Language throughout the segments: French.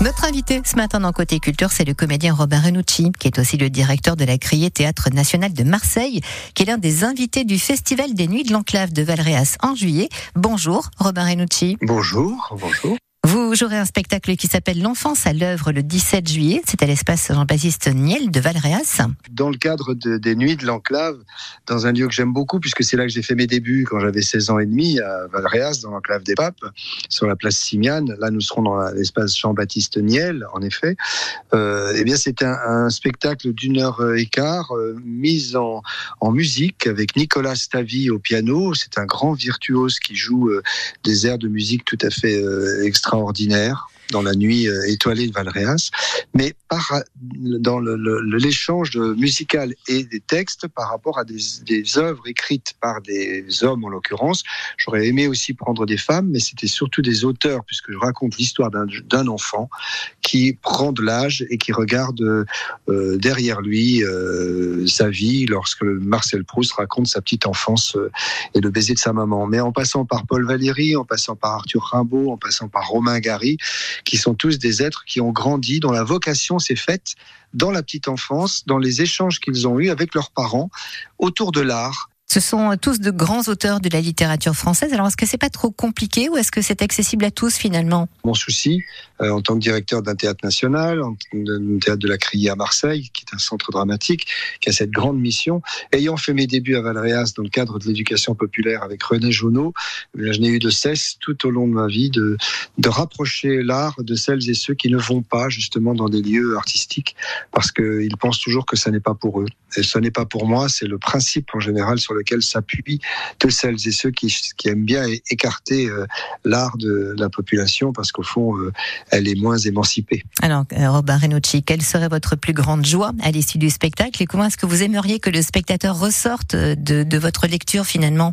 Notre invité ce matin dans Côté Culture, c'est le comédien Robin Renucci, qui est aussi le directeur de la Criée Théâtre National de Marseille, qui est l'un des invités du Festival des Nuits de l'Enclave de Valréas en juillet. Bonjour, Robin Renucci. Bonjour, bonjour. Vous jouerez un spectacle qui s'appelle L'enfance à l'œuvre le 17 juillet. C'est à l'espace Jean-Baptiste Niel de Valréas. Dans le cadre des Nuits de l'Enclave, dans un lieu que j'aime beaucoup, puisque c'est là que j'ai fait mes débuts quand j'avais 16 ans et demi, à Valréas, dans l'Enclave des Papes, sur la place Simiane. Là, nous serons dans l'espace Jean-Baptiste Niel, en effet. Euh, eh bien, c'est un, spectacle d'une heure et quart, euh, mis en, musique, avec Nicolas Stavi au piano. C'est un grand virtuose qui joue euh, des airs de musique tout à fait euh, extraordinaires ordinaire dans la nuit euh, étoilée de Valréas, mais par, dans l'échange musical et des textes par rapport à des, œuvres écrites par des hommes en l'occurrence. J'aurais aimé aussi prendre des femmes, mais c'était surtout des auteurs, puisque je raconte l'histoire d'un enfant qui prend de l'âge et qui regarde euh, derrière lui euh, sa vie lorsque Marcel Proust raconte sa petite enfance et le baiser de sa maman. Mais en passant par Paul Valéry, en passant par Arthur Rimbaud, en passant par Romain Gary, qui sont tous des êtres qui ont grandi, dont la vocation s'est faite dans la petite enfance, dans les échanges qu'ils ont eus avec leurs parents autour de l'art, ce sont tous de grands auteurs de la littérature française. Alors, est-ce que c'est pas trop compliqué ou est-ce que c'est accessible à tous finalement? Mon souci, euh, en tant que directeur d'un théâtre national, d'un théâtre de la Criée à Marseille, qui est un centre dramatique, qui a cette grande mission, ayant fait mes débuts à Valréas dans le cadre de l'éducation populaire avec René eh je n'ai eu de cesse tout au long de ma vie de, de rapprocher l'art de celles et ceux qui ne vont pas justement dans des lieux artistiques parce qu'ils pensent toujours que ça n'est pas pour eux. Et ce n'est pas pour moi, c'est le principe en général sur lequel s'appuient de celles et ceux qui, aiment bien écarter euh, l'art de la population parce qu'au fond, euh, elle est moins émancipée. Alors, euh, Robin Renucci, quelle serait votre plus grande joie à l'issue du spectacle et comment est-ce que vous aimeriez que le spectateur ressorte de, votre lecture finalement?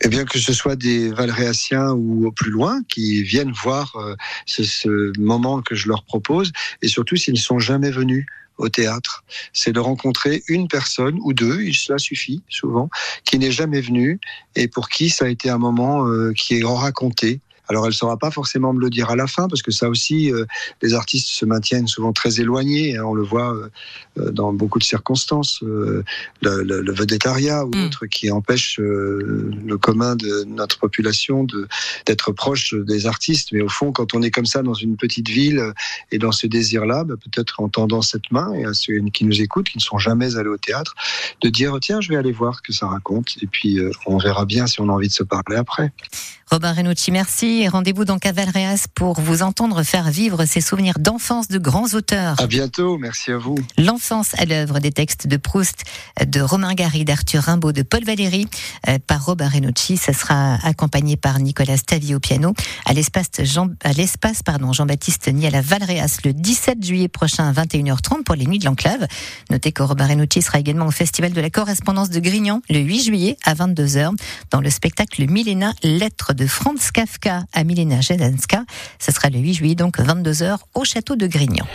Eh bien, que ce soit des Valréaciens ou au plus loin qui viennent voir ce, ce, moment que je leur propose, et surtout s'ils ne sont jamais venus au théâtre, c'est de rencontrer une personne ou deux, cela suffit souvent, qui n'est jamais venue et pour qui ça a été un moment euh, qui est raconté alors elle ne saura pas forcément me le dire à la fin, parce que ça aussi, euh, les artistes se maintiennent souvent très éloignés. Hein, on le voit euh, euh, dans beaucoup de circonstances. le, le, le vedettariat ou mm. autre qui empêche le commun de notre population d'être proche des artistes. Mais au fond, quand on est comme ça dans une petite ville et dans ce désir-là, bah, peut-être en tendant cette main et à ceux qui nous écoutent, qui ne sont jamais allés au théâtre, de dire tiens, je vais aller voir ce que ça raconte. Et puis on verra bien si on a envie de se parler après. Robin Renucci, merci. Rendez-vous dans à Valréas pour vous entendre faire vivre ces souvenirs d'enfance de grands auteurs. À bientôt, merci à vous. L'enfance à l'œuvre des textes de Proust, de Romain Gary, d'Arthur Rimbaud, de Paul Valéry, euh, par Robin Renucci. Ça sera accompagné par Nicolas Stavi au piano à l'espace Jean, à l'espace, pardon, Jean-Baptiste Niel à Valréas le 17 juillet prochain à 21h30 pour les nuits de l'enclave. Notez que Robin Renucci sera également au festival de la correspondance de Grignan le 8 juillet à 22h dans le spectacle Milena Lettres de Franz Kafka à Milena Jelenska. Ce sera le 8 juillet, donc 22h, au château de Grignan.